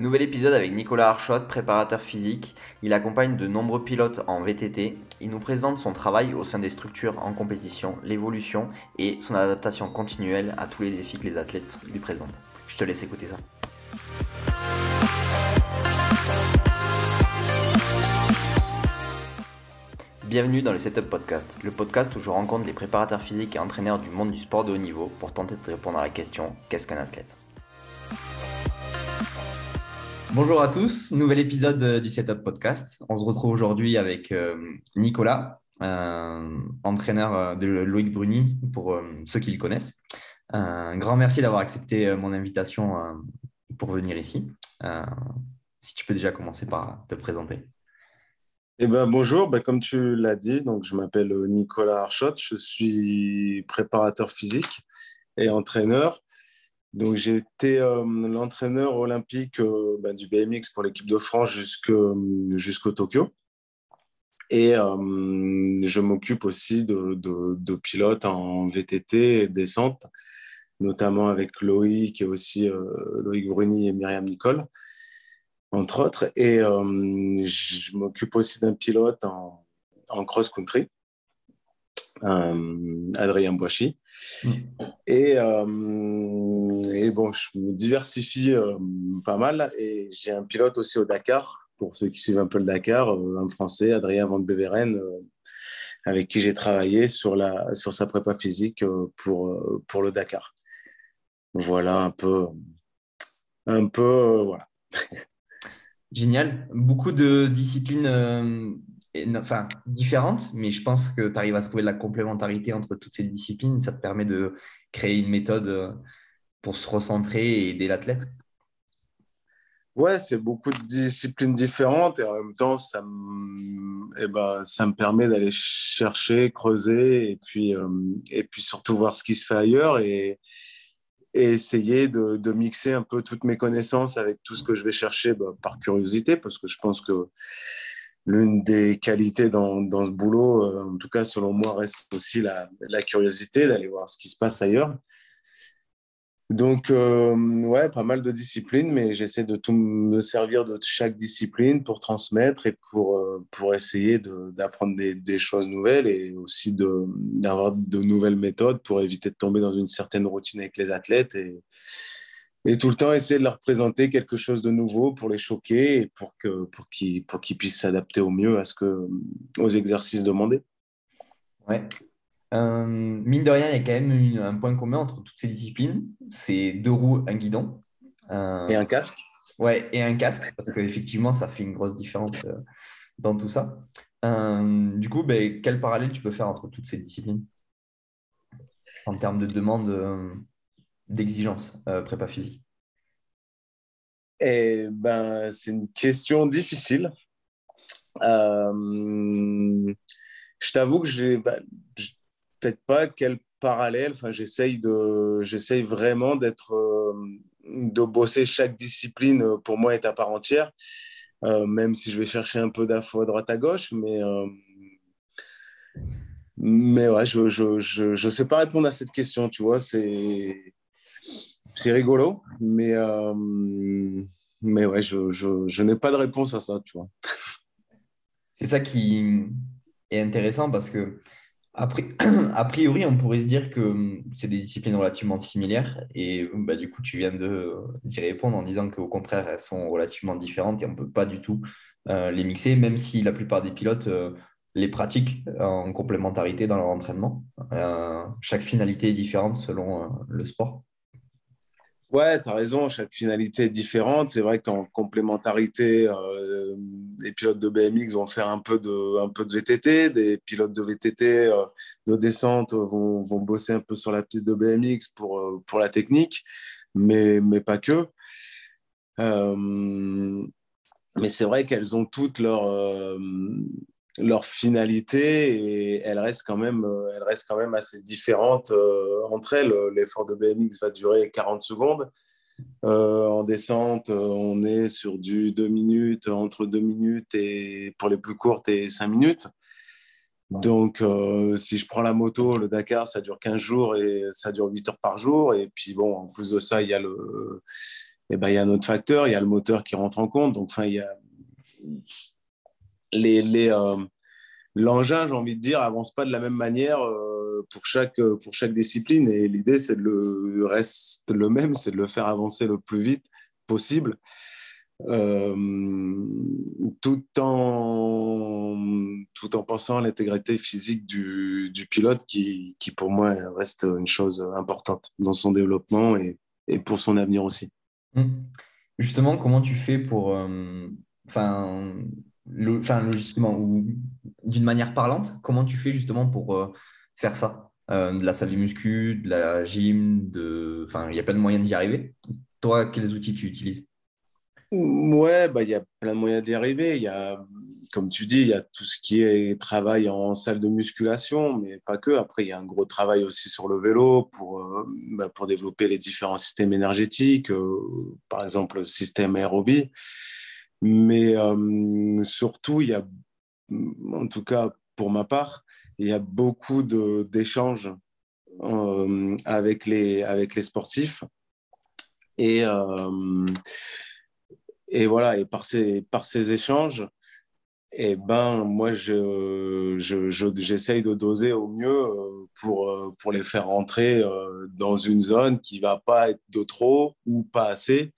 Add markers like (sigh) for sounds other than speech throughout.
Nouvel épisode avec Nicolas Archot, préparateur physique. Il accompagne de nombreux pilotes en VTT. Il nous présente son travail au sein des structures en compétition, l'évolution et son adaptation continuelle à tous les défis que les athlètes lui présentent. Je te laisse écouter ça. Bienvenue dans le Setup Podcast, le podcast où je rencontre les préparateurs physiques et entraîneurs du monde du sport de haut niveau pour tenter de répondre à la question qu'est-ce qu'un athlète? Bonjour à tous, nouvel épisode euh, du Setup Podcast. On se retrouve aujourd'hui avec euh, Nicolas, euh, entraîneur de Loïc Bruni, pour ceux qui le connaissent. Un grand merci d'avoir accepté mon invitation pour venir ici. si tu peux déjà commencer par te présenter. Eh ben, bonjour, ben, comme tu l'as dit, donc, je m'appelle Nicolas Archot, je suis préparateur physique et entraîneur. Donc, j'ai été euh, l'entraîneur olympique euh, ben, du BMX pour l'équipe de France jusqu'au Tokyo. Et euh, je m'occupe aussi de, de, pilotes en VTT et descente, notamment avec Loïc et aussi Loïc Bruni et Myriam Nicole, entre autres. Et je m'occupe aussi d'un pilote en, en cross-country. Adrien Boischi. Mm. Et, et, bon, je me diversifie pas mal et j'ai un pilote aussi au Dakar, pour ceux qui suivent un peu le Dakar, un Français, Adrien Van Beveren, avec qui j'ai travaillé sur, la, sur sa prépa physique pour, pour le Dakar. Voilà un peu, un peu, voilà. Génial. Beaucoup de disciplines enfin, différentes, mais je pense que tu arrives à trouver la complémentarité entre toutes ces disciplines. Ça te permet de créer une méthode euh, pour se recentrer et aider l'athlète. Ouais, c'est beaucoup de disciplines différentes et en même temps, ça me, eh ben, ça me permet d'aller chercher, creuser et puis, euh, et puis surtout voir ce qui se fait ailleurs et, essayer de, de, mixer un peu toutes mes connaissances avec tout ce que je vais chercher bah, par curiosité parce que je pense que l'une des qualités dans, dans, ce boulot, euh, en tout cas selon moi, reste aussi la, la curiosité d'aller voir ce qui se passe ailleurs. Donc, euh, ouais, pas mal de disciplines, mais j'essaie de tout me servir de chaque discipline pour transmettre et pour, euh, pour essayer d'apprendre des, des, choses nouvelles et aussi d'avoir de, de, nouvelles méthodes pour éviter de tomber dans une certaine routine avec les athlètes et, et tout le temps essayer de leur présenter quelque chose de nouveau pour les choquer et pour que pour qu'ils pour qu'ils puissent s'adapter au mieux à ce que aux exercices demandés. Ouais. Euh, mine de rien, il y a quand même un point commun entre toutes ces disciplines. C'est deux roues, un guidon. Euh, et un casque. Ouais, et un casque, parce qu'effectivement, ça fait une grosse différence euh, dans tout ça. du coup, ben, quel parallèle tu peux faire entre toutes ces disciplines? En termes de demande d'exigence euh, prépa physique Eh ben, c'est une question difficile. Euh, je t'avoue que j'ai bah, peut-être pas quel parallèle. Enfin, j'essaye de, j'essaye vraiment d'être, euh, de bosser chaque discipline pour moi est à part entière. même si je vais chercher un peu d'infos à droite à gauche, mais mais ouais, je, je, je, je, sais pas répondre à cette question, tu vois, c'est c'est rigolo, mais, euh, je, n'ai pas de réponse à ça, tu vois. (laughs) C'est ça qui est intéressant parce que, a (clears throat) priori, on pourrait se dire que c'est des disciplines relativement similaires et bah, du coup, tu viens d'y répondre en disant qu'au contraire, elles sont relativement différentes et on ne peut pas du tout euh, les mixer, même si la plupart des pilotes euh, les pratiquent en complémentarité dans leur entraînement. chaque finalité est différente selon le sport. Ouais, tu as raison, chaque finalité est différente. C'est vrai qu'en complémentarité, euh, les pilotes de BMX vont faire un peu de, VTT, des pilotes de VTT euh, de descente vont, bosser un peu sur la piste de BMX pour, euh, pour la technique, mais, mais pas que. mais c'est vrai qu'elles ont toutes leur, leur finalité et elle reste quand même, euh, elle reste quand même assez différente euh, entre elles. L'effort de BMX va durer 40 secondes. Euh, en descente, on est sur du 2 minutes, entre 2 minutes et pour les plus courtes et 5 minutes. Donc, si je prends la moto, le Dakar, ça dure 15 jours et ça dure 8 heures par jour. Et puis, bon, en plus de ça, il y a le, et ben, il y a un autre facteur, il y a le moteur qui rentre en compte. Donc, enfin, il y a les, l'engin, j'ai envie de dire, avance pas de la même manière euh, pour, chaque, pour chaque discipline. Et l'idée, c'est de le reste le même, c'est de le faire avancer le plus vite possible. Euh, tout, en, tout en pensant à l'intégrité physique du, du pilote qui, qui, pour moi, reste une chose importante dans son développement et, et pour son avenir aussi. Mmh. Justement, comment tu fais pour... Euh, enfin, logiquement ou d'une manière parlante, comment tu fais justement pour euh, faire ça? Euh, De la salle de muscu, de la gym, de... enfin, il y a plein de moyens d'y arriver. Toi, quels outils tu utilises? Ouais, bah, il y a plein de moyens d'y arriver. Il y a, comme tu dis, il y a tout ce qui est travail en salle de musculation, mais pas que. Après, il y a un gros travail aussi sur le vélo pour, euh, bah, pour développer les différents systèmes énergétiques, par exemple le système aérobie. Mais euh, surtout, il y a, en tout cas pour ma part, il y a beaucoup d'échanges euh, avec, les, avec les sportifs. Et, euh, et voilà, et par ces, par ces échanges, eh ben, moi, je, j'essaye de doser au mieux pour, pour les faire rentrer dans une zone qui va pas être de trop ou pas assez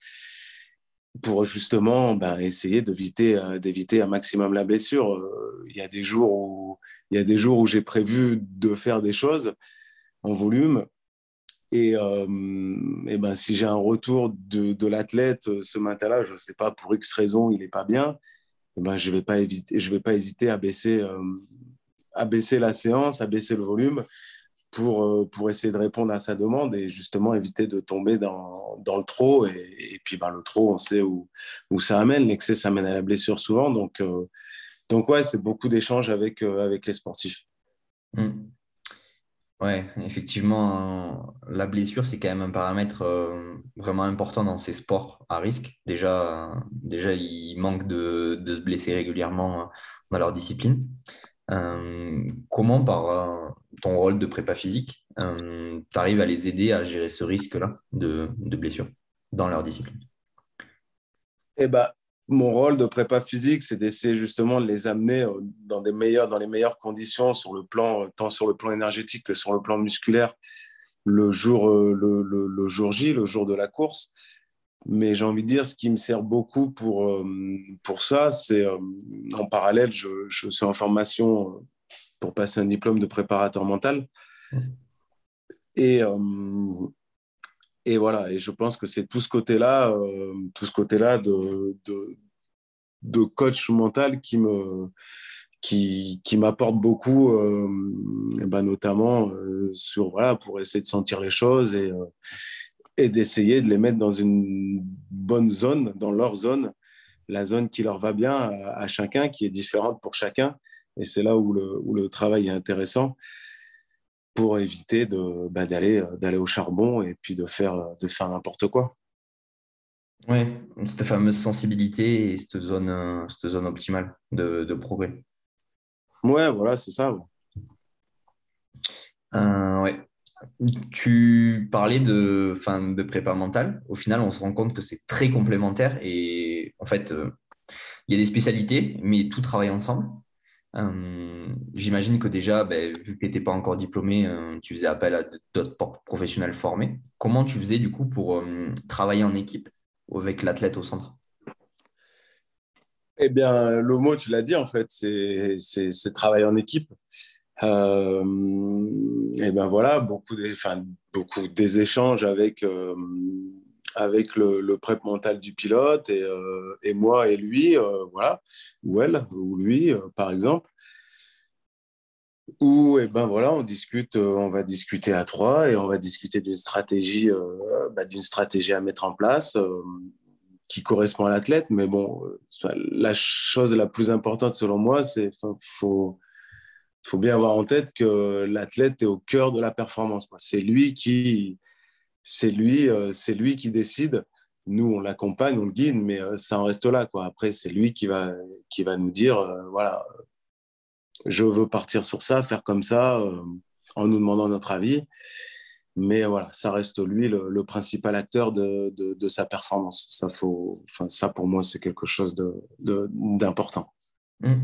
pour justement ben, essayer d'éviter euh, d'éviter un maximum la blessure. Euh, il y a des jours où il y a des jours où j'ai prévu de faire des choses en volume et, euh, et ben, si j'ai un retour de, l'athlète ce matin-là, je ne sais pas pour X raison il n'est pas bien, et ben, je ne vais, pas vais pas hésiter à baisser, à baisser la séance, à baisser le volume pour, euh, pour essayer de répondre à sa demande et justement éviter de tomber dans, dans le trop. Et, puis, ben, le trop, on sait où, où ça amène. L'excès, ça amène à la blessure souvent. Donc, euh, donc ouais, c'est beaucoup d'échanges avec, euh, avec les sportifs. Mmh. Ouais, effectivement, la blessure, c'est quand même un paramètre vraiment important dans ces sports à risque. Déjà, déjà il manque de, de se blesser régulièrement dans leur discipline. Euh, comment, par euh, ton rôle de prépa physique, euh, tu arrives à les aider à gérer ce risque-là de, blessure dans leur discipline? Eh ben, Mon rôle de prépa physique, c'est d'essayer justement de les amener dans, les meilleures conditions, sur le plan, tant sur le plan énergétique que sur le plan musculaire, le jour, le jour J, le jour de la course. Mais j'ai envie de dire, ce qui me sert beaucoup pour, euh, pour ça, c'est euh, en parallèle, je, je, suis en formation euh, pour passer un diplôme de préparateur mental. Et, et voilà, et je pense que c'est tout ce côté-là, tout ce côté-là de, de, de, coach mental qui me qui, qui m'apporte beaucoup, et ben notamment sur voilà pour essayer de sentir les choses et et d'essayer de les mettre dans une bonne zone, dans leur zone, la zone qui leur va bien à, chacun, qui est différente pour chacun. Et c'est là où le, où le, travail est intéressant pour éviter de, bah, d'aller, d'aller au charbon et puis de faire, de faire n'importe quoi. Oui, cette fameuse sensibilité et cette zone, cette zone optimale de, de progrès. Ouais, voilà, c'est ça. Euh, ouais. Tu parlais de, fin, de prépa mentale. Au final, on se rend compte que c'est très complémentaire et en fait, euh, il y a des spécialités, mais tout travaille ensemble. Euh, j'imagine que déjà, ben, vu que tu n'étais pas encore diplômé, euh, tu faisais appel à d'autres professionnels formés. Comment tu faisais du coup pour travailler en équipe avec l'athlète au centre? Eh bien, le mot, tu l'as dit, en fait, c'est travailler en équipe. Euh, et ben voilà, beaucoup des, enfin, beaucoup des échanges avec, euh, avec le, le, mental du pilote et, euh, et moi et lui, voilà, ou elle, ou lui, par exemple. Où, et ben voilà, on discute, on va discuter à trois et on va discuter d'une stratégie, bah, d'une stratégie à mettre en place qui correspond à l'athlète. Mais bon, la chose la plus importante selon moi, c'est faut il faut bien avoir en tête que l'athlète est au cœur de la performance. C'est lui qui, c'est lui, euh, c'est lui qui décide. Nous, on l'accompagne, on le guide, mais euh, ça en reste là. Après, c'est lui qui va, qui va nous dire, euh, voilà, je veux partir sur ça, faire comme ça, en nous demandant notre avis. Mais voilà, ça reste lui le, principal acteur de, de, sa performance. Ça, faut, ça, pour moi, c'est quelque chose d'important. Mmh.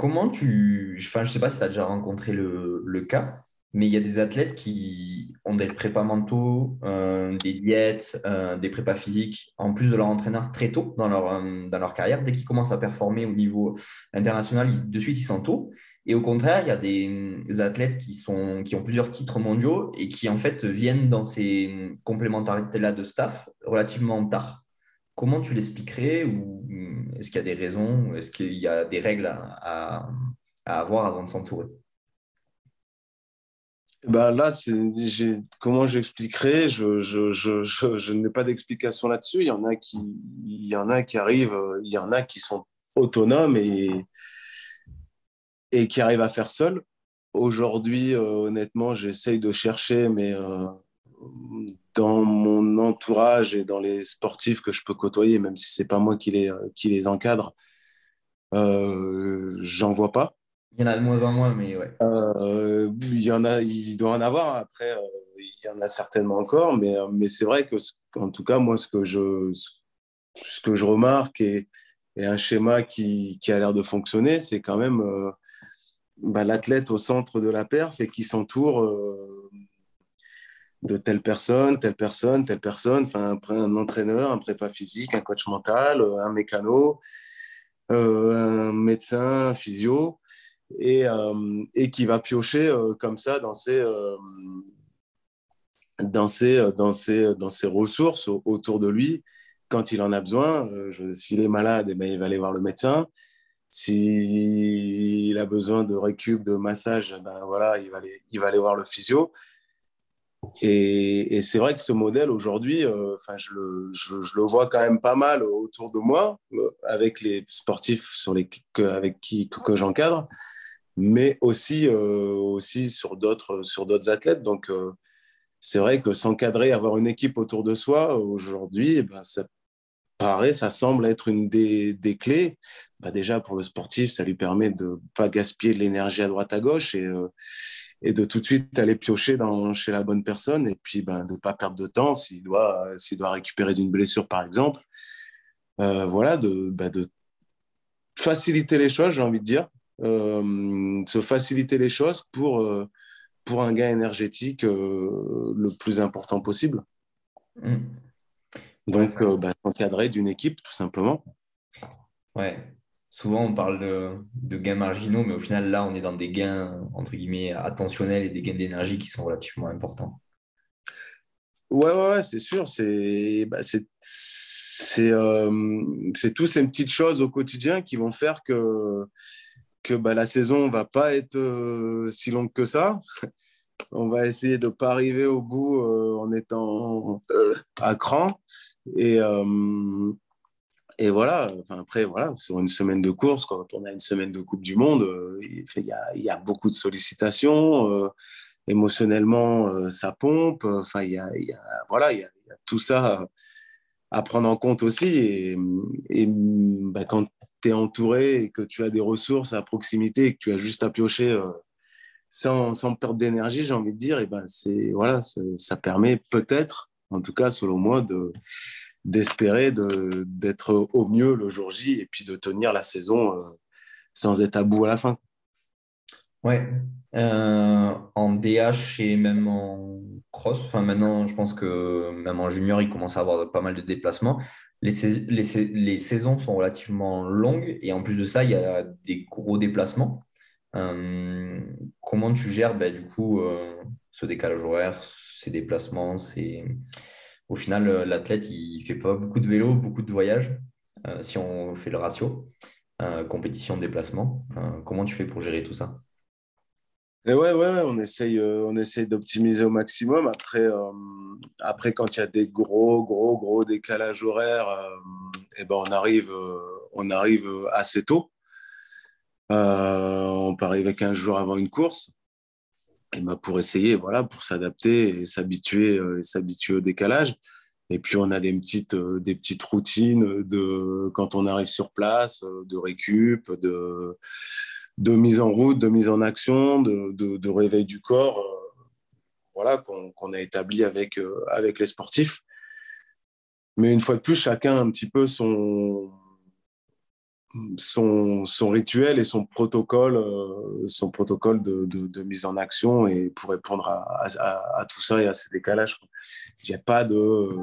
Comment tu. Enfin, je ne sais pas si tu as déjà rencontré le, le, cas, mais il y a des athlètes qui ont des prépas mentaux, euh, des diètes, euh, des prépas physiques, en plus de leur entraîneur très tôt dans leur, euh, dans leur carrière. Dès qu'ils commencent à performer au niveau international, de suite, ils sont tôt. Et au contraire, il y a des athlètes qui, sont, qui ont plusieurs titres mondiaux et qui en fait viennent dans ces complémentarités-là de staff relativement tard. Comment tu l'expliquerais ou est-ce qu'il y a des raisons Est-ce qu'il y a des règles à, avoir avant de s'entourer? Ben là, comment j'expliquerai je, je, je, n'ai pas d'explication là-dessus. Il y en a qui, il y en a qui arrivent, il y en a qui sont autonomes et, et qui arrivent à faire seul. Aujourd'hui, euh, honnêtement, j'essaye de chercher, mais euh, dans mon entourage et dans les sportifs que je peux côtoyer, même si c'est pas moi qui les, qui les encadre, euh, j'en vois pas. Il y en a de moins en moins, mais ouais. Euh, il y en a, il doit en avoir. Après, il y en a certainement encore, mais, mais c'est vrai que, en tout cas, moi, ce que je, ce que je remarque et, et un schéma qui, qui a l'air de fonctionner, c'est quand même bah, l'athlète au centre de la perf et qui s'entoure euh, de telle personne, telle personne, telle personne, enfin un, entraîneur, un prépa physique, un coach mental, euh, un mécano, euh, un médecin, un physio, et, et qui va piocher comme ça dans ses, dans ses, dans ses, dans ses ressources autour de lui quand il en a besoin. S'il est malade, eh ben, il va aller voir le médecin. S'il a besoin de récup, de massage, ben voilà, il va aller, il va aller voir le physio. Et, c'est vrai que ce modèle aujourd'hui, euh, je, le, je, le, vois quand même pas mal autour de moi, euh, avec les sportifs sur les, avec qui que, j'encadre, mais aussi, euh, aussi sur d'autres athlètes. Donc, c'est vrai que s'encadrer, avoir une équipe autour de soi aujourd'hui, eh ben, ça paraît, ça semble être une des, des clés. Bah déjà, pour le sportif, ça lui permet de ne pas gaspiller de l'énergie à droite à gauche et, et de tout de suite aller piocher dans, chez la bonne personne et puis bah, de ne pas perdre de temps s'il doit, s'il doit récupérer d'une blessure, par exemple. Euh, voilà, de, bah, de faciliter les choses, j'ai envie de dire. Euh, se faciliter les choses pour, pour un gain énergétique le plus important possible. Mmh. Donc, euh, bah, encadrer d'une équipe, tout simplement. Ouais. Souvent, on parle de, gains marginaux, mais au final, là, on est dans des gains, entre guillemets, attentionnels et des gains d'énergie qui sont relativement importants. Ouais, ouais, c'est sûr. C'est bah, euh, tous ces petites choses au quotidien qui vont faire que, que bah, la saison ne va pas être euh, si longue que ça on va essayer de ne pas arriver au bout euh, en étant euh, à cran. Et, et voilà, enfin, après, voilà, sur une semaine de course, quand on a une semaine de Coupe du Monde, il, y a, beaucoup de sollicitations. émotionnellement, ça pompe. Enfin, il y a, voilà, il y a, tout ça à prendre en compte aussi. Et, bah, quand tu es entouré et que tu as des ressources à proximité et que tu as juste à piocher sans, sans perdre d'énergie, j'ai envie de dire, et ben c'est voilà, ça, permet peut-être, en tout cas selon moi, de d'espérer d'être au mieux le jour J et puis de tenir la saison euh, sans être à bout à la fin. Ouais, euh, en DH et même en cross, enfin maintenant je pense que même en junior il commence à avoir pas mal de déplacements. Les, les, les saisons sont relativement longues et en plus de ça il y a des gros déplacements. Euh, comment tu gères bah, du coup ce décalage horaire, ces déplacements Au final, euh, l'athlète, il fait pas beaucoup de vélo, beaucoup de voyages, si on fait le ratio, compétition, déplacement. comment tu fais pour gérer tout ça? Et ouais, on essaye, d'optimiser au maximum. Après, quand il y a des gros, gros, gros décalages horaires, et ben on arrive, assez tôt. Euh, on part avec 15 jours avant une course. Et ben pour essayer, voilà, pour s'adapter et s'habituer, euh, s'habituer au décalage. Et puis on a des petites, euh, des petites routines de quand on arrive sur place, de récup, de, de mise en route, de mise en action, de, de, réveil du corps voilà, qu'on a établi avec, avec les sportifs. Mais une fois de plus, chacun un petit peu son, son, rituel et son protocole, euh, son protocole de, mise en action et pour répondre à, tout ça et à ces décalages. Il n'y a pas de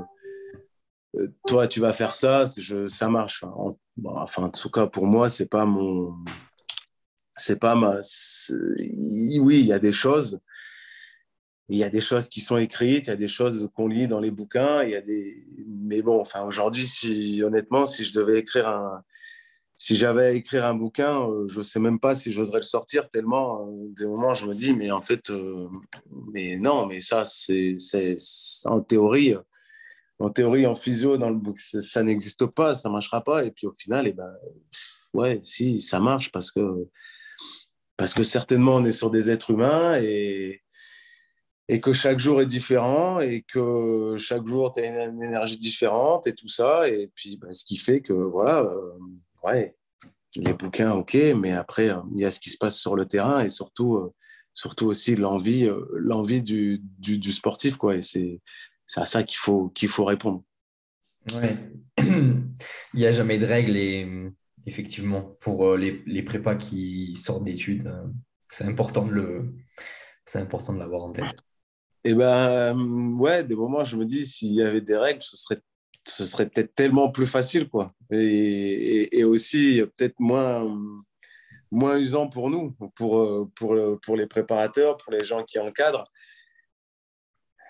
euh, toi, tu vas faire ça, ça marche. Enfin en, enfin, en tout cas, pour moi, c'est pas mon. C'est pas ma. Oui, il y a des choses. Il y a des choses qui sont écrites, il y a des choses qu'on lit dans les bouquins, il y a des. Mais bon, enfin, aujourd'hui, si honnêtement, si je devais écrire un, si j'avais à écrire un bouquin, euh, je ne sais même pas si j'oserais le sortir, tellement euh, des moments je me dis, mais en fait, euh, mais non, mais ça, c'est en théorie, en théorie, en physio, dans le book, ça n'existe pas, ça ne marchera pas. Et puis au final, eh ben, ouais, si, ça marche parce que, parce que certainement on est sur des êtres humains et, et que chaque jour est différent et que chaque jour tu as une, énergie différente et tout ça. Et puis, ben, ce qui fait que, voilà ouais, les bouquins, ok, mais après, euh, il y a ce qui se passe sur le terrain et surtout, euh, surtout aussi l'envie, euh, l'envie du, du, sportif, quoi. Et c'est, à ça qu'il faut, qu'il faut répondre. Ouais. (clears throat) il n'y a jamais de règles et effectivement, pour les, les prépas qui sortent d'études, c'est important de le, c'est important de l'avoir en tête. Et eh ben, ouais, des moments, je me dis, s'il y avait des règles, ce serait ce serait peut-être tellement plus facile, quoi. Et, aussi peut-être moins, moins usant pour nous, pour, pour, pour les préparateurs, pour les gens qui encadrent.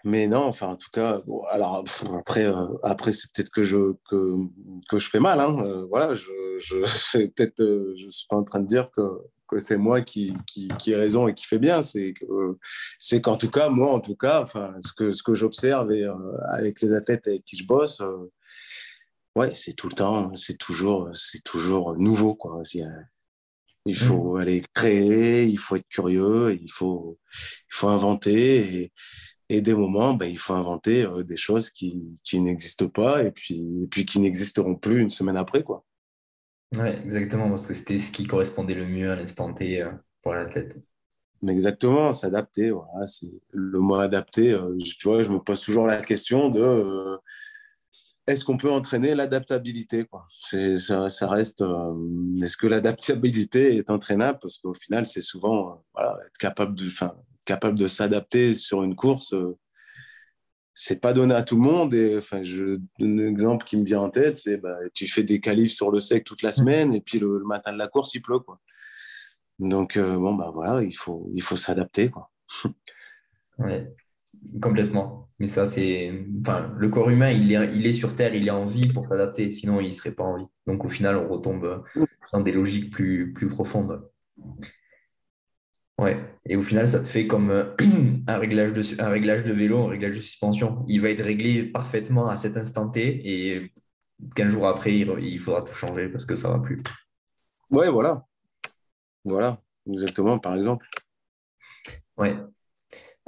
Mais non, enfin, en tout cas, alors après, euh, après c'est peut-être que je, que, que, je fais mal. Hein. Euh, voilà, je, (laughs) euh, je suis pas en train de dire que, que c'est moi qui, qui, qui, ai raison et qui fait bien. C'est, c'est qu'en tout cas, moi, en tout cas, enfin, ce que, ce que j'observe et, avec les athlètes avec qui je bosse, ouais, c'est tout le temps, c'est toujours, c'est toujours nouveau, quoi. Il faut mmh. aller créer, il faut être curieux, il faut, il faut inventer. Et, et des moments, ben, il faut inventer euh, des choses qui, qui n'existent pas et puis, et puis qui n'existeront plus une semaine après. Quoi. Ouais, exactement, parce que c'était ce qui correspondait le mieux à l'instant T euh, pour l'athlète. Exactement, s'adapter. Voilà, c'est le mot adapter. Euh, tu vois, je me pose toujours la question de est-ce qu'on peut entraîner l'adaptabilité ça, ça, reste. est-ce que l'adaptabilité est entraînable? Parce qu'au final, c'est souvent être capable de, capable de s'adapter sur une course, euh, c'est pas donné à tout le monde. Et enfin, je donne un exemple qui me vient en tête, c'est bah, tu fais des qualifs sur le sec toute la semaine et puis le, matin de la course, il pleut. Quoi. Donc, euh, bon, bah voilà, il faut, il faut s'adapter. Quoi. (laughs) ouais, complètement. Mais ça, c'est. Enfin, le corps humain, il est, il est sur Terre, il est en vie pour s'adapter, sinon il ne serait pas en vie. Donc, au final, on retombe dans des logiques plus, plus profondes. Ouais, et au final, ça te fait comme euh, (clears throat) un, réglage de, un réglage de vélo, un réglage de suspension. Il va être réglé parfaitement à cet instant T et 15 jours après, il, faudra tout changer parce que ça ne va plus. Ouais, voilà. Voilà, exactement, par exemple. Ouais.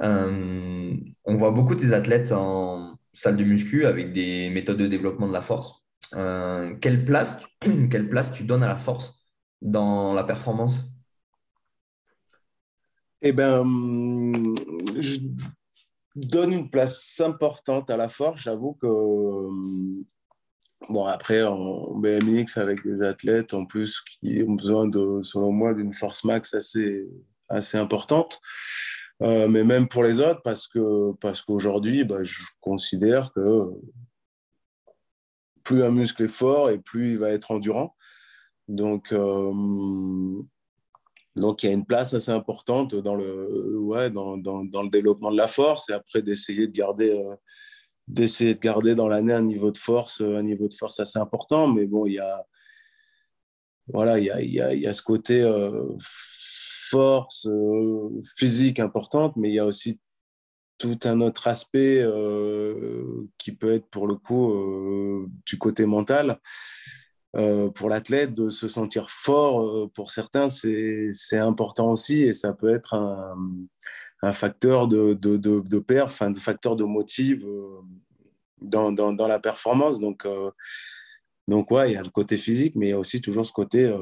Euh, on voit beaucoup des athlètes en salle de muscu avec des méthodes de développement de la force. Euh, quelle, place, (clears throat) quelle place tu donnes à la force dans la performance? Eh bien, je donne une place importante à la force. J'avoue que, bon, après, en BMX, avec des athlètes en plus qui ont besoin, selon moi, d'une force max assez, assez importante. Euh, mais même pour les autres, parce que parce qu'aujourd'hui, bah, je considère que plus un muscle est fort et plus il va être endurant. Donc, euh, donc, il y a une place assez importante dans le, ouais, dans, dans, dans le développement de la force et après d'essayer de garder, euh, d'essayer de garder dans l'année un niveau de force, un niveau de force assez important. Mais bon, il y a, voilà, il y a, il y a, il y a ce côté euh, force euh, physique importante, mais il y a aussi tout un autre aspect qui peut être pour le coup du côté mental. Euh, pour l'athlète de se sentir fort, euh, pour certains, c'est important aussi et ça peut être un, un facteur de, de, de, de perf, un facteur de motive euh, dans, dans, dans, la performance. Donc, donc ouais, il y a le côté physique, mais il y a aussi toujours ce côté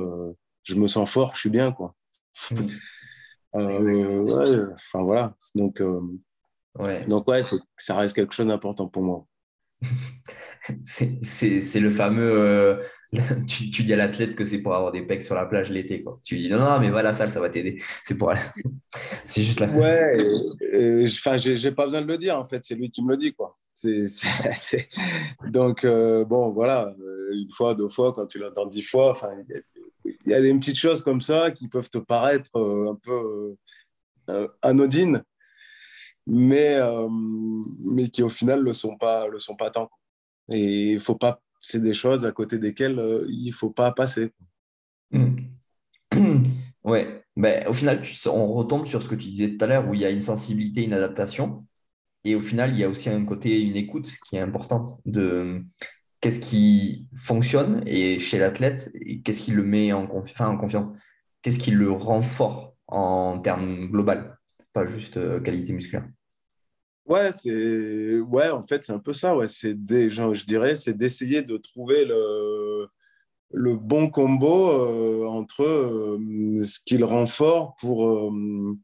je me sens fort, je suis bien. Quoi. (laughs) Mmh. enfin voilà. Donc, Ouais. Donc, ouais, ça reste quelque chose d'important pour moi. (laughs) c'est le fameux. (laughs) Euh, tu, dis à l'athlète que c'est pour avoir des pecs sur la plage l'été. Tu lui dis non, non, mais voilà, ça, ça va t'aider. (laughs) C'est pour. (laughs) c'est juste là. Ouais, enfin, j'ai pas besoin de le dire, en fait. C'est lui qui me le dit, quoi. c'est Donc, euh, bon, voilà, euh, une fois, deux fois, quand tu l'entends dix fois, il y, a des petites choses comme ça qui peuvent te paraître un peu anodines mais, euh, mais qui au final ne le sont pas, le sont pas tant. Et il faut pas, c'est des choses à côté desquelles euh, il faut pas passer. Hmm. (clears throat) Ouais, ben, au final, on retombe sur ce que tu disais tout à l'heure, où il y a une sensibilité, une adaptation. Et au final, il y a aussi un côté, une écoute qui est importante de qu'est-ce qui fonctionne et chez l'athlète et qu'est-ce qui le met en, en confiance, qu'est-ce qui le rend fort en termes global, pas juste euh, qualité musculaire. Ouais, c'est ouais, en fait, c'est un peu ça. Ouais, c'est des, je dirais, c'est d'essayer de trouver le, le bon combo euh, entre euh, ce qu'il rend fort pour euh,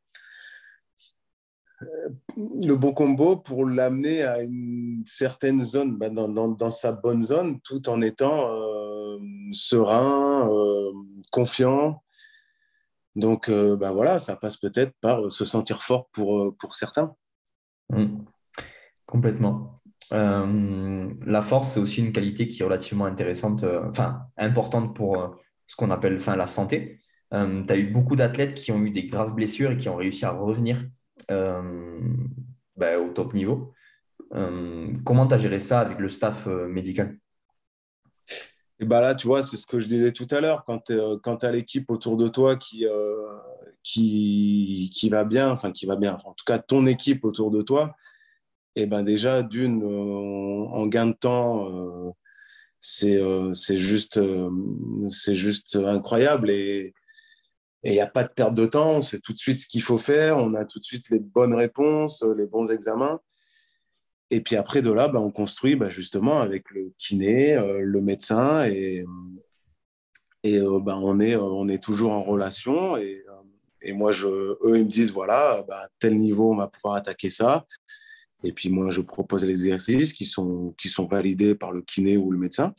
le bon combo pour l'amener à une certaine zone, bah, dans, dans, dans, sa bonne zone, tout en étant serein, confiant. Donc, bah, voilà, ça passe peut-être par se sentir fort pour, pour certains. Mm. Complètement. Euh, la force, c'est aussi une qualité qui est relativement intéressante, euh, enfin importante pour euh, ce qu'on appelle enfin, la santé. tu as eu beaucoup d'athlètes qui ont eu des graves blessures et qui ont réussi à revenir bah, au top niveau. comment tu as géré ça avec le staff médical? Et bah là, tu vois, c'est ce que je disais tout à l'heure. Quand tu as l'équipe autour de toi qui, qui, qui va bien, enfin qui va bien, en tout cas ton équipe autour de toi, et eh ben déjà d'une euh, en gain de temps, euh, c'est euh, c'est juste c'est juste incroyable et il n'y a pas de perte de temps, c'est tout de suite ce qu'il faut faire, on a tout de suite les bonnes réponses, les bons examens. Et puis après de là, ben, on construit ben, justement avec le kiné, le médecin et, et ben, on, est, on est toujours en relation. Et, et moi, eux, ils me disent, voilà, bah, tel niveau, on va pouvoir attaquer ça. Et puis moi, je propose les exercices qui sont, qui sont validés par le kiné ou le médecin.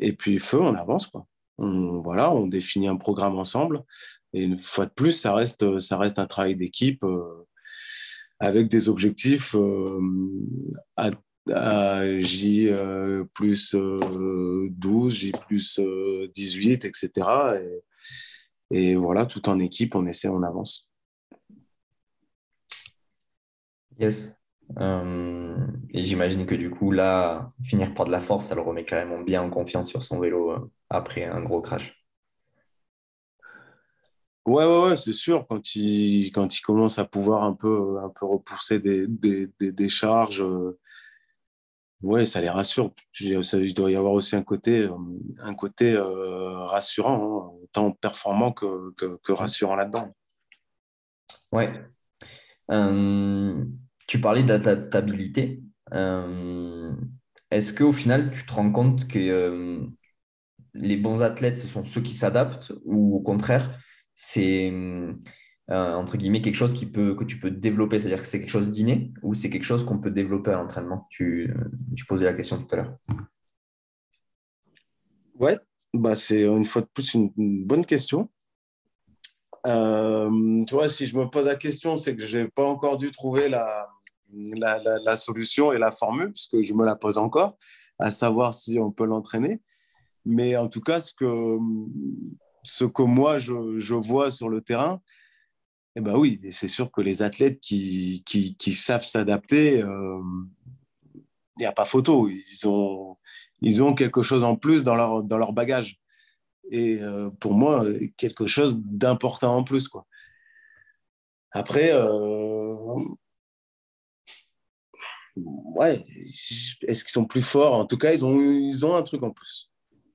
Et puis, feu, on avance. On, voilà, on définit un programme ensemble. Et une fois de plus, ça reste, ça reste un travail d'équipe euh, avec des objectifs euh, à, J euh, plus 12, J plus 18, etc. Et, et voilà, tout en équipe, on essaie, on avance. Yes. Euh, et j'imagine que du coup, là, finir par de la force, ça le remet carrément bien en confiance sur son vélo euh, après un gros crash. Ouais, ouais, ouais c'est sûr. Quand il, quand il commence à pouvoir un peu, un peu repousser des, des, des, charges, euh, ouais, ça les rassure. Il doit y avoir aussi un côté, un côté rassurant, hein, tant performant que, que, rassurant là-dedans. Ouais. tu parlais d'adaptabilité. Euh, Est-ce qu'au final, tu te rends compte que les bons athlètes, ce sont ceux qui s'adaptent ou au contraire, c'est euh, entre guillemets, quelque chose qui peut, que tu peux développer C'est-à-dire que c'est quelque chose d'inné ou c'est quelque chose qu'on peut développer à l'entraînement tu, tu, posais la question tout à l'heure. Ouais, bah c'est une fois de plus une, bonne question. Euh, tu vois, si je me pose la question, c'est que je n'ai pas encore dû trouver la, la, la, solution et la formule, puisque je me la pose encore, à savoir si on peut l'entraîner. Mais en tout cas, ce que, ce que moi, je, je vois sur le terrain, eh ben oui, c'est sûr que les athlètes qui, savent s'adapter, il euh, n'y a pas photo. Ils ont, quelque chose en plus dans leur, bagage. Et euh, pour moi, quelque chose d'important en plus. Quoi. Après, euh, ouais, est-ce qu'ils sont plus forts? En tout cas, ils ont, ils ont un truc en plus.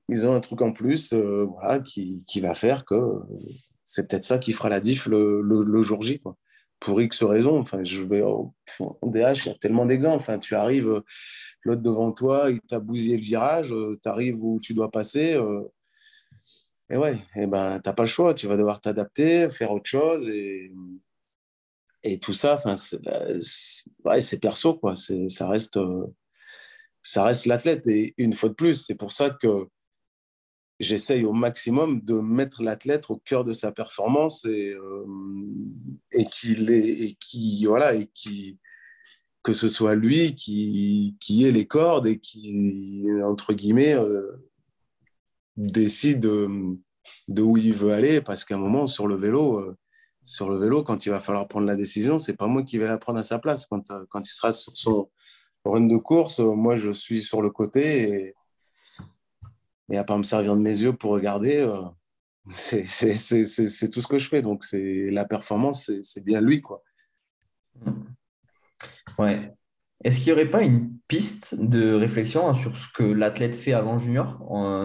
Ils ont un truc en plus voilà, qui, qui, va faire que c'est peut-être ça qui fera la diff le, jour J. Pour X raisons. Enfin, je vais en DH, il y a tellement d'exemples. Enfin, tu arrives, l'autre devant toi, il t'a bousillé le virage, euh, tu arrives où tu dois passer. Euh, et ouais, et ben, tu n'as pas le choix. Tu vas devoir t'adapter, faire autre chose. Et, tout ça, enfin, c'est ouais, perso, quoi. Ça reste, ça reste l'athlète. Et une fois de plus, c'est pour ça que j'essaye au maximum de mettre l'athlète au cœur de sa performance et, et qu'il et qui voilà et qui que ce soit lui qui, qui ait les cordes et qui entre guillemets décide de, où il veut aller parce qu'à un moment sur le vélo sur le vélo, quand il va falloir prendre la décision, c'est pas moi qui vais la prendre à sa place. Quand, euh, quand il sera sur son run de course, euh, moi, je suis sur le côté et, et à pas me servir de mes yeux pour regarder, euh, c'est tout ce que je fais. Donc, c'est la performance, c'est bien lui, quoi. Ouais. Est-ce qu'il n'y aurait pas une piste de réflexion sur ce que l'athlète fait avant junior?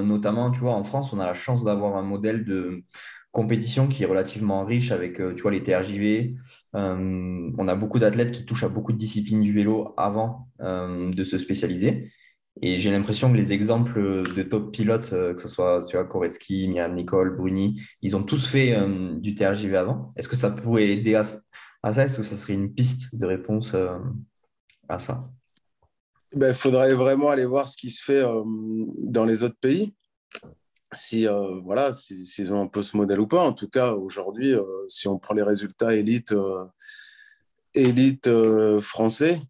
Notamment, tu vois, en France, on a la chance d'avoir un modèle de compétition qui est relativement riche avec euh, tu vois, les TRJV. Euh, on a beaucoup d'athlètes qui touchent à beaucoup de disciplines du vélo avant de se spécialiser. Et j'ai l'impression que les exemples de top pilotes, que ce soit vois, Koretsky, Mian Nicole, Bruni, ils ont tous fait du TRJV avant. Est-ce que ça pourrait aider à, ça? Est-ce que ça serait une piste de réponse à ça? Il ben, faudrait vraiment aller voir ce qui se fait dans les autres pays si euh, voilà s'ils ont un peu ce modèle ou pas. En tout cas, aujourd'hui, euh, si on prend les résultats élite euh, élite français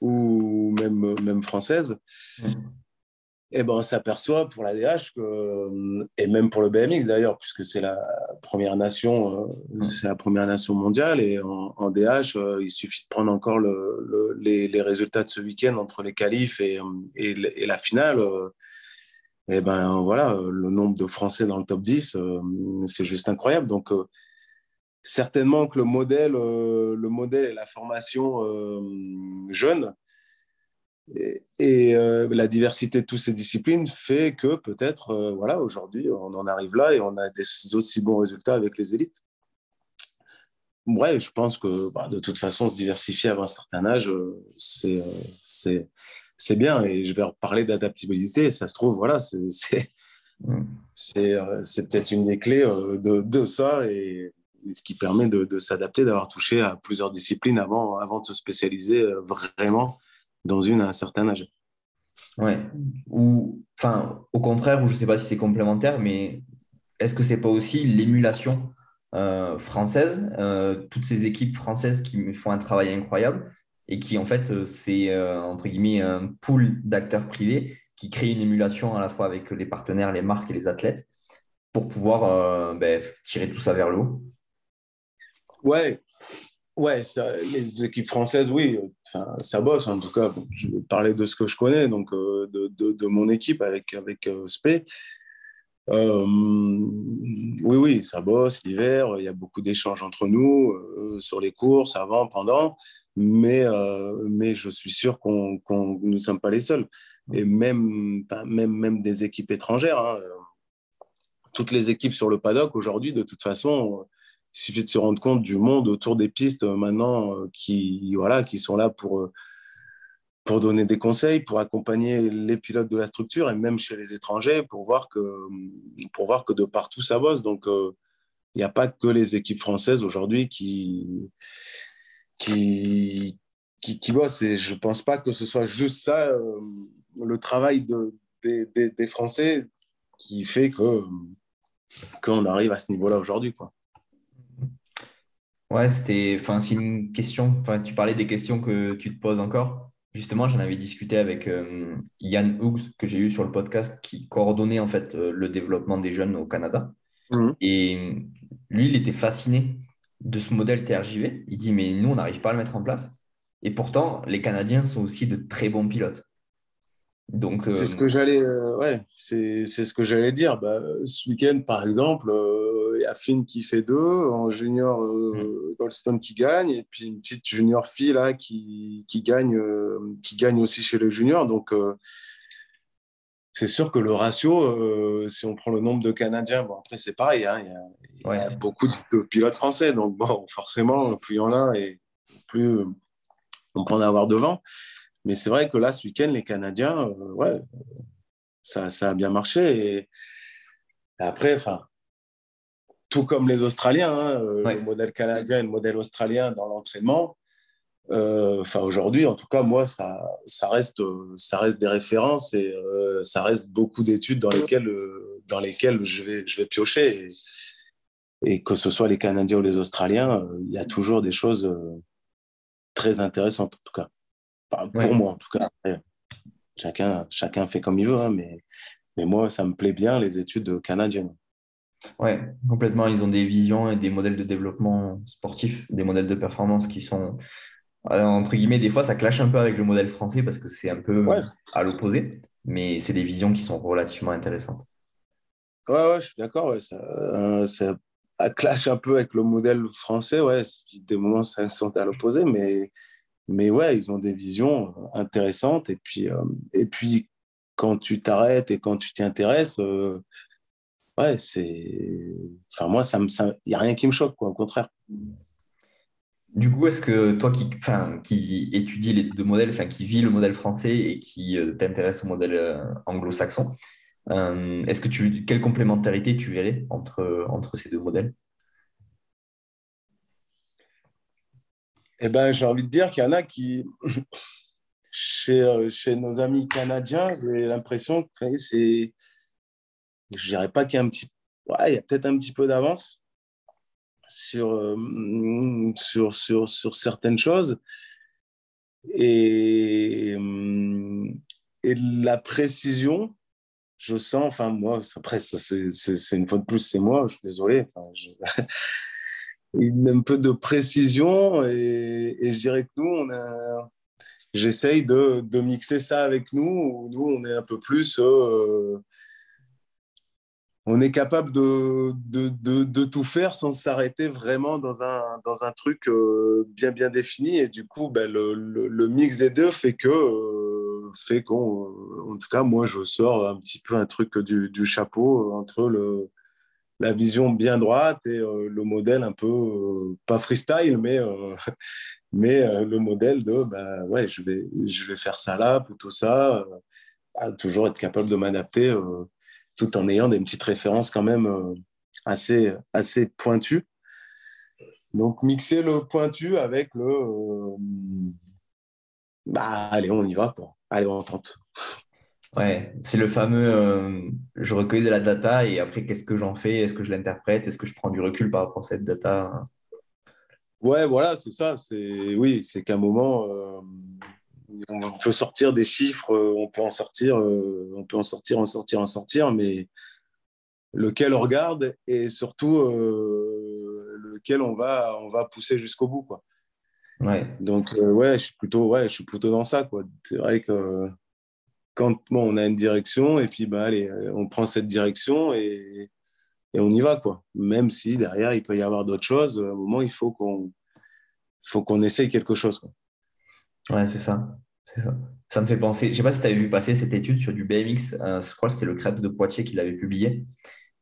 ou même même française, mmh. et eh ben on s'aperçoit pour la DH que, et même pour le BMX d'ailleurs, puisque c'est la première nation, mmh. c'est la première nation mondiale et en, DH, il suffit de prendre encore le, les, les, résultats de ce week-end entre les qualifs et, et, et la finale et eh ben voilà, le nombre de Français dans le top 10, euh, c'est juste incroyable. Donc, euh, certainement que le modèle, euh, le modèle et la formation jeune et, la diversité de toutes ces disciplines fait que peut-être, voilà, aujourd'hui, on en arrive là et on a des aussi bons résultats avec les élites. Ouais, je pense que bah, de toute façon, se diversifier avant un certain âge, c'est c'est bien. Et je vais reparler d'adaptabilité. Ça se trouve, voilà, c'est euh, peut-être une des clés euh, de, de ça et, ce qui permet de, s'adapter, d'avoir touché à plusieurs disciplines avant, avant de se spécialiser euh, vraiment dans une à un certain âge. Ouais. Ou, enfin, au contraire, ou je ne sais pas si c'est complémentaire, mais est-ce que c'est pas aussi l'émulation française, toutes ces équipes françaises qui font un travail incroyable et qui en fait euh, c'est euh, entre guillemets un pool d'acteurs privés qui crée une émulation à la fois avec les partenaires, les marques et les athlètes pour pouvoir euh, ben, tirer tout ça vers le haut? Ouais, ouais, les équipes françaises, oui, ça bosse en tout cas. je vais parler de ce que je connais, donc de, de, mon équipe avec, avec SP. oui, oui, ça bosse l'hiver. Il y a beaucoup d'échanges entre nous sur les courses, avant, pendant mais, euh, mais je suis sûr qu'on nous ne sommes pas les seuls. Et même, même, même des équipes étrangères, hein, toutes les équipes sur le paddock aujourd'hui, de toute façon, il suffit de se rendre compte du monde autour des pistes maintenant euh, qui, voilà, qui sont là pour, euh, pour donner des conseils, pour accompagner les pilotes de la structure et même chez les étrangers pour voir que, pour voir que de partout ça bosse. Donc, il n'y a pas que les équipes françaises aujourd'hui qui, qui, qui, qui bossent. Et je ne pense pas que ce soit juste ça, euh, le travail de, des, des, Français, qui fait que qu'on arrive à ce niveau-là aujourd'hui. Quoi. Ouais, c'était, enfin, c'est une question. Enfin, tu parlais des questions que tu te poses encore. Justement, j'en avais discuté avec euh, Yann Hughes, que j'ai eu sur le podcast, qui coordonnait en fait euh, le développement des jeunes au Canada. Mmh. Et lui, il était fasciné de ce modèle TRJV. Il dit, mais nous, on n'arrive pas à le mettre en place. Et pourtant, les Canadiens sont aussi de très bons pilotes. Donc, c'est ce euh, que j'allais, euh, ouais, c'est, ce que j'allais dire. Bah, ce week-end, par exemple, euh, y a Finn qui fait deux, en junior mm. Goldstone qui gagne, et puis une petite junior fille là qui, qui gagne, qui gagne aussi chez les juniors. Donc, c'est sûr que le ratio, si on prend le nombre de Canadiens, bon après c'est pareil, hein, il y a beaucoup de pilotes français. Donc, bon, forcément, plus il y en a et plus on peut en avoir devant. Mais c'est vrai que là, ce week-end, les Canadiens, euh, ouais, ça, ça, a bien marché. Et, après, enfin, tout comme les Australiens, hein, le modèle canadien et le modèle australien dans l'entraînement. Enfin, aujourd'hui, en tout cas, moi, ça, ça, reste, ça reste des références et ça reste beaucoup d'études dans lesquelles, dans lesquelles je, vais, je vais piocher. Et, que ce soit les Canadiens ou les Australiens, il y a toujours des choses très intéressantes, en tout cas. pour moi, en tout cas. chacun, chacun fait comme il veut, hein, mais, mais moi, ça me plaît bien, les études canadiennes. Ouais, complètement. Ils ont des visions et des modèles de développement sportif, des modèles de performance qui sont, euh, entre guillemets, des fois, ça clash un peu avec le modèle français parce que c'est un peu à l'opposé, mais c'est des visions qui sont relativement intéressantes. Ouais, ouais je suis d'accord. ça, euh, ça, clash un peu avec le modèle français. Ouais, des moments, ça sont à l'opposé, mais, mais ouais, ils ont des visions intéressantes. Et puis, euh, et puis quand tu t'arrêtes et quand tu t'y intéresses, ouais, c'est. Enfin, moi, ça il n'y a rien qui me choque, quoi, au contraire. Du coup, est-ce que toi qui, enfin, qui étudie les deux modèles, enfin, qui vit le modèle français et qui euh, t'intéresse au modèle euh, anglo-saxon, euh, est-ce que tu, quelle complémentarité tu verrais entre, entre ces deux modèles? Eh ben, j'ai envie de dire qu'il y en a qui, (laughs) chez, chez nos amis canadiens, j'ai l'impression que c'est, je dirais pas qu'il y a un petit, ouais, il y a peut-être un petit peu d'avance sur, euh, sur, sur, sur, certaines choses. Et, et la précision, je sens, enfin, moi, après, c'est une fois de plus, c'est moi, je suis désolé. Enfin, je... (laughs) un peu de précision et, je dirais que nous, on a. J'essaye de, de, mixer ça avec nous. Nous, on est un peu plus. Euh, on est capable de, de, tout faire sans s'arrêter vraiment dans un, dans un truc euh, bien bien défini. Et du coup, ben, le, mix des deux fait que, euh, fait qu'on, en tout cas, moi, je sors un petit peu un truc du, du chapeau entre le, la vision bien droite et euh, le modèle un peu, pas freestyle, mais, (laughs) mais le modèle de, ben, ouais, je vais, je vais faire ça là, plutôt ça. toujours être capable de m'adapter tout en ayant des petites références quand même euh, assez, assez pointues. Donc, mixer le pointu avec le. Euh, bah, allez, on y va, quoi. Allez, on tente. Ouais, c'est le fameux euh, je recueille de la data et après, qu'est-ce que j'en fais? Est-ce que je l'interprète? Est-ce que je prends du recul par rapport à cette data? Ouais, voilà, c'est ça. C'est Oui, c'est qu'à un moment, on peut sortir des chiffres, euh, on peut en sortir, euh, on peut en sortir, en sortir, en sortir, mais lequel on regarde et surtout euh, lequel on va, on va pousser jusqu'au bout, quoi. Ouais. Donc ouais, je suis plutôt, ouais, je suis plutôt dans ça, quoi. C'est vrai que quand on a une direction et puis bah allez, on prend cette direction et, et on y va, quoi. Même si derrière il peut y avoir d'autres choses, à un moment il faut qu'on, faut qu'on essaye quelque chose, quoi. Ouais, c'est ça. Ça. Ça me fait penser, je ne sais pas si tu avais vu passer cette étude sur du BMX, euh, je crois que c'était le CREP de Poitiers qui l'avait publié,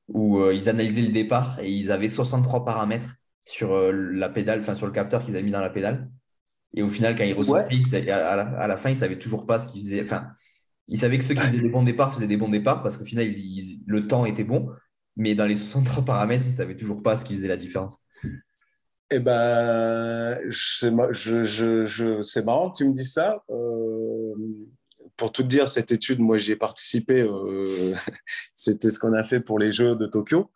où euh, ils analysaient le départ et ils avaient 63 paramètres sur euh, la pédale, enfin sur le capteur qu'ils avaient mis dans la pédale. Et au final, quand ils ressortaient, à, la, fin, ils ne savaient toujours pas ce qu'ils faisaient. Enfin, ils savaient que ceux qui faisaient des bons départs faisaient des bons départs parce qu'au final, le temps était bon. Mais dans les 63 paramètres, ils ne savaient toujours pas ce qui faisait la différence. Eh ben, c'est marrant que tu me dis ça. Euh, pour tout dire, cette étude, moi, j'y ai participé. Euh, (laughs) c'était ce qu'on a fait pour les Jeux de Tokyo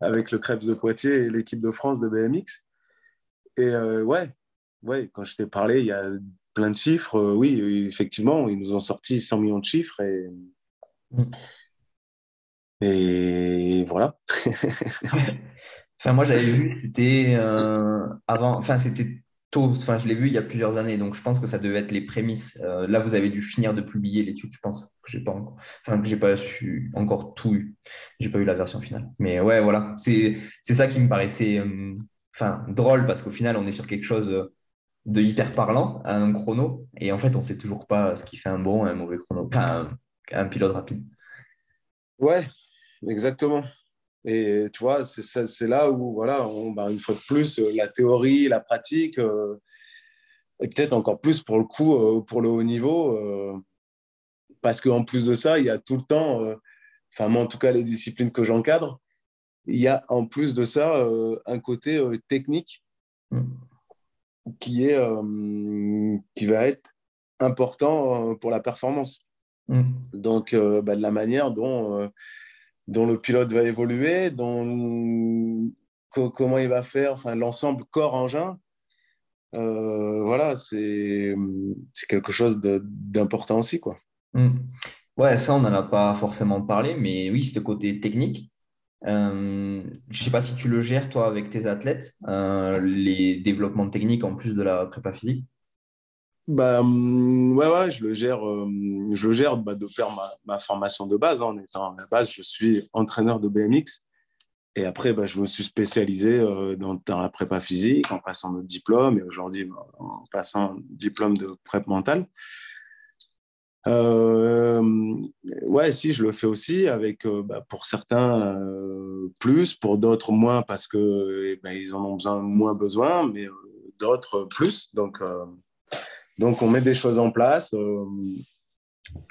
avec le Krebs de Poitiers et l'équipe de France de BMX. Et euh, ouais, ouais, quand je t'ai parlé, il y a plein de chiffres. oui, effectivement, ils nous ont sorti 100 millions de chiffres et, mm. et voilà. (laughs) (laughs) Enfin, moi, j'avais vu, c'était euh, avant, enfin, c'était tôt, enfin, je l'ai vu il y a plusieurs années, donc je pense que ça devait être les prémices. Euh, là, vous avez dû finir de publier l'étude, je pense, que j'ai pas encore, enfin, j'ai pas su encore tout eu. J'ai pas eu la version finale. Mais ouais, voilà, c'est ça qui me paraissait, euh, drôle parce qu'au final, on est sur quelque chose de hyper parlant, un chrono, et en fait, on sait toujours pas ce qui fait un bon, un mauvais chrono, enfin, un, un pilote rapide. Ouais, exactement. Et tu vois, c'est là où, voilà, on, bah, une fois de plus, euh, la théorie, la pratique, euh, et peut-être encore plus pour le coup, euh, pour le haut niveau, parce qu'en plus de ça, il y a tout le temps, enfin, moi en tout cas, les disciplines que j'encadre, il y a en plus de ça un côté technique mm. qui, est, qui va être important pour la performance. Mm. Donc, bah, de la manière dont, dont le pilote va évoluer, dont, comment il va faire, enfin, l'ensemble corps-engin. voilà, c'est quelque chose d'important aussi. Quoi. Mm. Ouais, ça, on n'en a pas forcément parlé, mais oui, ce côté technique. Euh, je ne sais pas si tu le gères, toi, avec tes athlètes, euh, les développements techniques en plus de la prépa physique. Bah, mm, ouais, ouais, je le gère, euh, je le gère bah, de faire ma, formation de base. Hein, en étant à la base, je suis entraîneur de BMX. Et après, bah, je me suis spécialisé dans, dans, la prépa physique en passant le diplôme et aujourd'hui bah, en passant diplôme de prep mentale. Euh, ouais, si, je le fais aussi, avec euh, bah, pour certains euh, plus, pour d'autres moins, parce que eh ben, en ont besoin, moins besoin, mais d'autres plus. Donc, donc, on met des choses en place.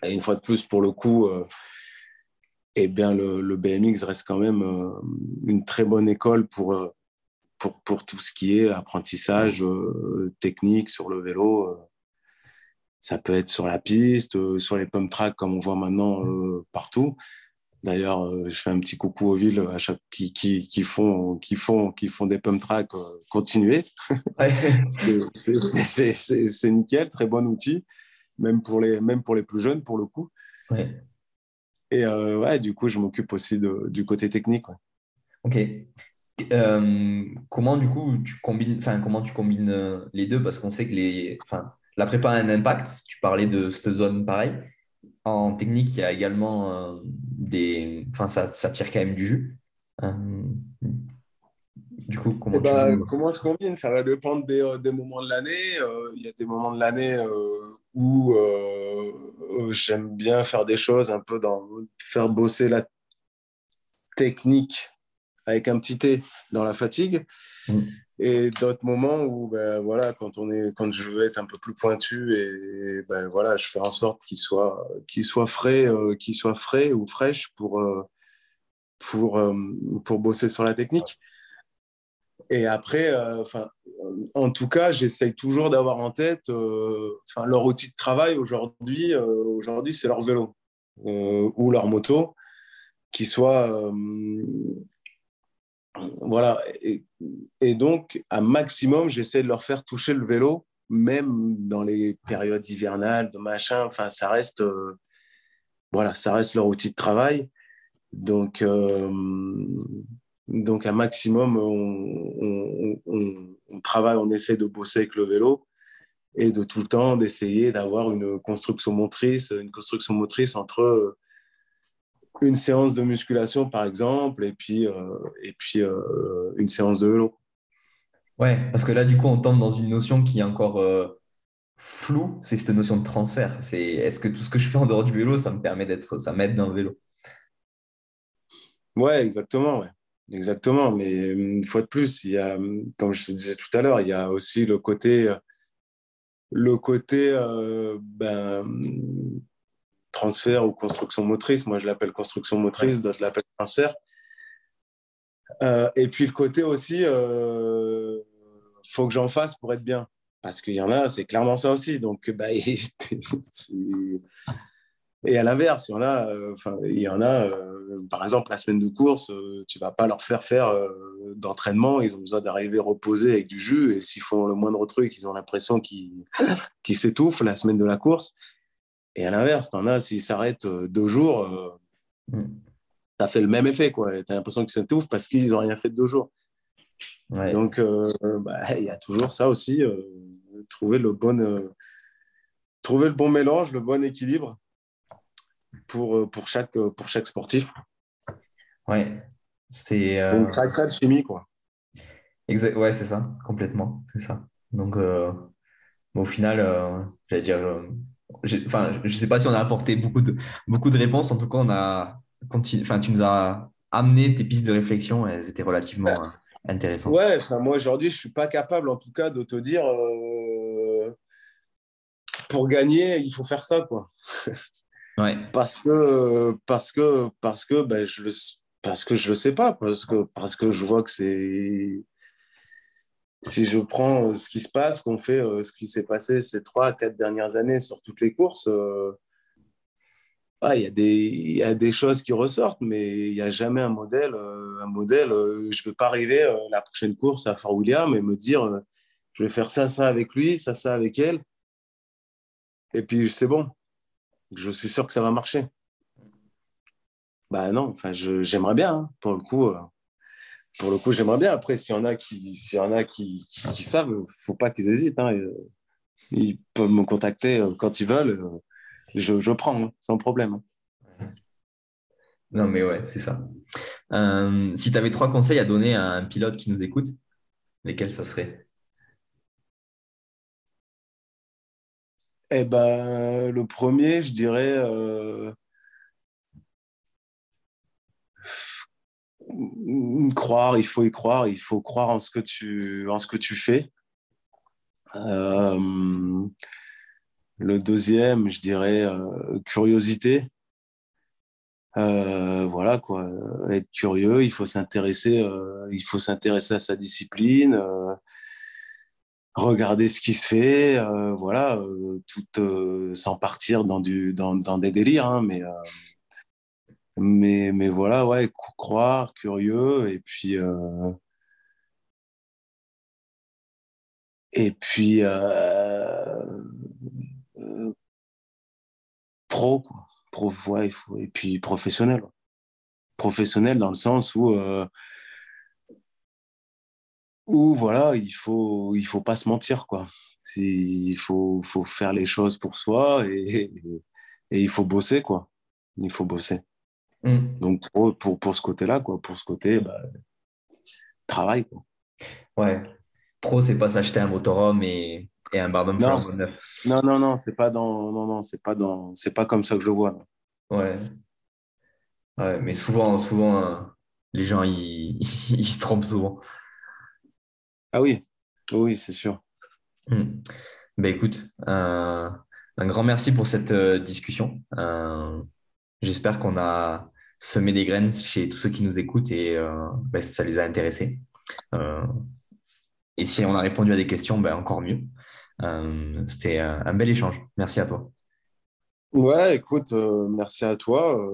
et une fois de plus, pour le coup, eh bien, le, BMX reste quand même une très bonne école pour, pour, pour tout ce qui est apprentissage technique sur le vélo ça peut être sur la piste, euh, sur les pump tracks comme on voit maintenant euh, partout. D'ailleurs, euh, je fais un petit coucou aux villes à chaque, qui, qui, qui, font, qui, font, qui font des pump tracks. continuer. (laughs) c'est nickel, très bon outil, même pour, les, même pour les plus jeunes, pour le coup. Et ouais, du coup, je m'occupe aussi de, du côté technique. Ok. comment du coup tu combines, enfin comment tu combines les deux? Parce qu'on sait que les, enfin la prépa a un impact. Tu parlais de cette zone pareil. En technique, il y a également euh, des. Enfin, ça, ça, tire quand même du jus. Euh, du coup, comment, eh ben, comment je combine? Ça va dépendre des, euh, des moments de l'année. Il y a des moments de l'année où j'aime bien faire des choses un peu dans. faire bosser la technique avec un petit T dans la fatigue. Mm et d'autres moments où ben, voilà quand on est quand je veux être un peu plus pointu et, ben voilà je fais en sorte qu'il soit qu'il soit frais euh, qu'il soit frais ou fraîche pour euh, pour euh, pour bosser sur la technique. Et après enfin en tout cas j'essaye toujours d'avoir en tête enfin leur outil de travail aujourd'hui aujourd'hui c'est leur vélo ou leur moto qui soit voilà. Et, donc, à maximum, j'essaie de leur faire toucher le vélo, même dans les périodes hivernales, de machin. Enfin, ça reste, euh, voilà, ça reste leur outil de travail. Donc, euh, donc à maximum, on, on, travaille, on essaie de bosser avec le vélo et de tout le temps d'essayer d'avoir une construction motrice, une construction motrice entre une séance de musculation, par exemple, et puis, euh, et puis euh, une séance de vélo. Ouais, parce que là, du coup, on tombe dans une notion qui est encore euh, floue, c'est cette notion de transfert. C'est est-ce que tout ce que je fais en dehors du vélo, ça me permet d'être, ça m'aide dans le vélo? Ouais, exactement, ouais. Exactement, mais une fois de plus, il y a, comme je te disais tout à l'heure, il y a aussi le côté, le côté ben, transfert ou construction motrice. Moi, je l'appelle construction motrice, d'autres l'appellent transfert. Euh, et puis le côté aussi, euh, faut que j'en fasse pour être bien. Parce qu'il y en a, c'est clairement ça aussi. Donc, (laughs) bah, et, à l'inverse, il y en a, euh, il y en a euh, par exemple, la semaine de course, tu vas pas leur faire faire d'entraînement. Ils ont besoin d'arriver reposés avec du jus. Et s'ils font le moindre truc, ils ont l'impression qu'ils s'étouffent la semaine de la course. Et à l'inverse, t'en as, s'ils s'arrêtent euh, deux jours, euh, mm. ça fait le même effet. Tu as l'impression qu'ils s'étouffent parce qu'ils n'ont rien fait de deux jours. Donc, euh, bah, il y a toujours ça aussi, trouver, le bon, trouver le bon mélange, le bon équilibre pour, pour, chaque, pour chaque sportif. Ouais. C'est. Donc, ça crée de chimie, quoi. Exact. Ouais, c'est ça, complètement. C'est ça. Donc, au final, j'allais dire enfin, je ne sais pas si on a apporté beaucoup de, beaucoup de réponses. En tout cas, on a continué, enfin, tu nous as amené tes pistes de réflexion. Elles étaient relativement euh, intéressantes. Ouais, moi aujourd'hui, je ne suis pas capable en tout cas de te dire euh, pour gagner, il faut faire ça. Quoi. (laughs) Ouais. parce que, parce que, parce que ben, je le, parce que je le sais pas, parce que, parce que je vois que c'est. Si je prends ce qui se passe, qu'on fait, ce qui s'est passé ces trois, quatre dernières années sur toutes les courses, il y, a des, choses qui ressortent, mais il n'y a jamais un modèle. un modèle je ne vais pas arriver la prochaine course à Fort William et me dire je vais faire ça, ça avec lui, ça, ça avec elle. Et puis c'est bon. Je suis sûr que ça va marcher. Bah non, enfin, j'aimerais bien, hein. pour le coup. Euh, pour le coup, j'aimerais bien. Après, s'il y en a qui, s'il y en a qui, qui, savent, faut pas qu'ils hésitent. Hein. Ils peuvent me contacter euh, quand ils veulent. Euh, je, je prends, hein, sans problème. Non, mais ouais, c'est ça. si tu avais trois conseils à donner à un pilote qui nous écoute, lesquels ça serait? Eh ben, le premier, je dirais, croire, il faut y croire, il faut croire en ce que tu, en ce que tu fais. Euh, le deuxième, je dirais euh, curiosité. Euh, voilà quoi, être curieux, il faut s'intéresser, il faut s'intéresser à sa discipline, regarder ce qui se fait, voilà, tout sans partir dans du, dans, dans des délires, hein, mais mais, mais voilà, ouais, croire, curieux, et puis. Euh, et puis. Euh, euh, pro, quoi. Pro, faut, et puis professionnel. Professionnel dans le sens où. où voilà, il faut, il faut pas se mentir, quoi. Il faut, faut faire les choses pour soi et, et il faut bosser, quoi. Il faut bosser. Mm. Donc, pour, pour, pour ce côté-là, quoi, pour ce côté, bah, travail. Quoi. Ouais. Pro, c'est pas s'acheter un motorhome et, et un bar non. neuf. Non, non, non, c'est pas dans, non, non, c'est pas dans, c'est pas comme ça que je le vois. Ouais. Ouais, mais souvent, souvent, euh, les gens, ils, (laughs) ils, se trompent souvent. Ah oui, oui, c'est sûr. Ben écoute, euh, un grand merci pour cette euh, discussion. J'espère qu'on a semer des graines chez tous ceux qui nous écoutent et euh, ben, ça les a intéressés. Euh, et si on a répondu à des questions, ben, encore mieux. Euh, c'était un bel échange. Merci à toi. Ouais, écoute, merci à toi.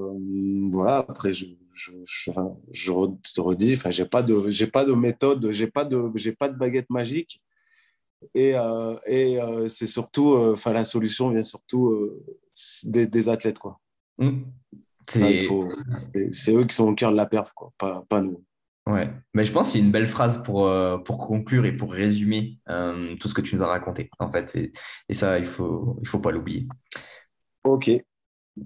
voilà, après, je, je, je, te redis, enfin, j'ai pas de, j'ai pas de méthode, j'ai pas de, j'ai pas de baguette magique. Et, et c'est surtout, enfin, la solution vient surtout des, des, athlètes, quoi. Mmh. C'est eux qui sont au cœur de la perf, quoi, pas, pas nous. Ouais, mais je pense que c'est une belle phrase pour, euh, pour conclure et pour résumer euh, tout ce que tu nous as raconté, en fait. Et, et ça, il ne faut, il faut pas l'oublier. Ok.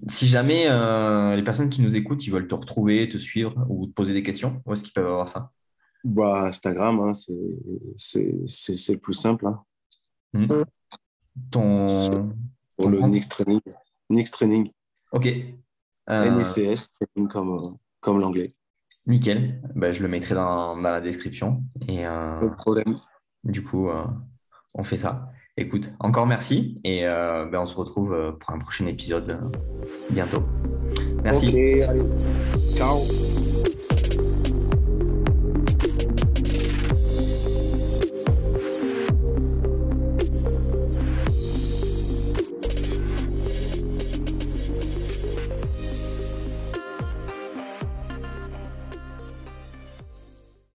Si jamais euh, les personnes qui nous écoutent, ils veulent te retrouver, te suivre ou te poser des questions, où est-ce qu'ils peuvent avoir ça? Bah, Instagram, hein, c'est le plus simple. Hein. Mmh. Ton... Pour le Nix Training. Nix Training. Ok. Euh, NICS, comme, comme l'anglais. Nickel. Ben, je le mettrai dans, dans la description. Et, euh, Pas de problème. Du coup, euh, on fait ça. Écoute, encore merci et euh, ben, on se retrouve euh, pour un prochain épisode bientôt. Merci. Allez. Ciao.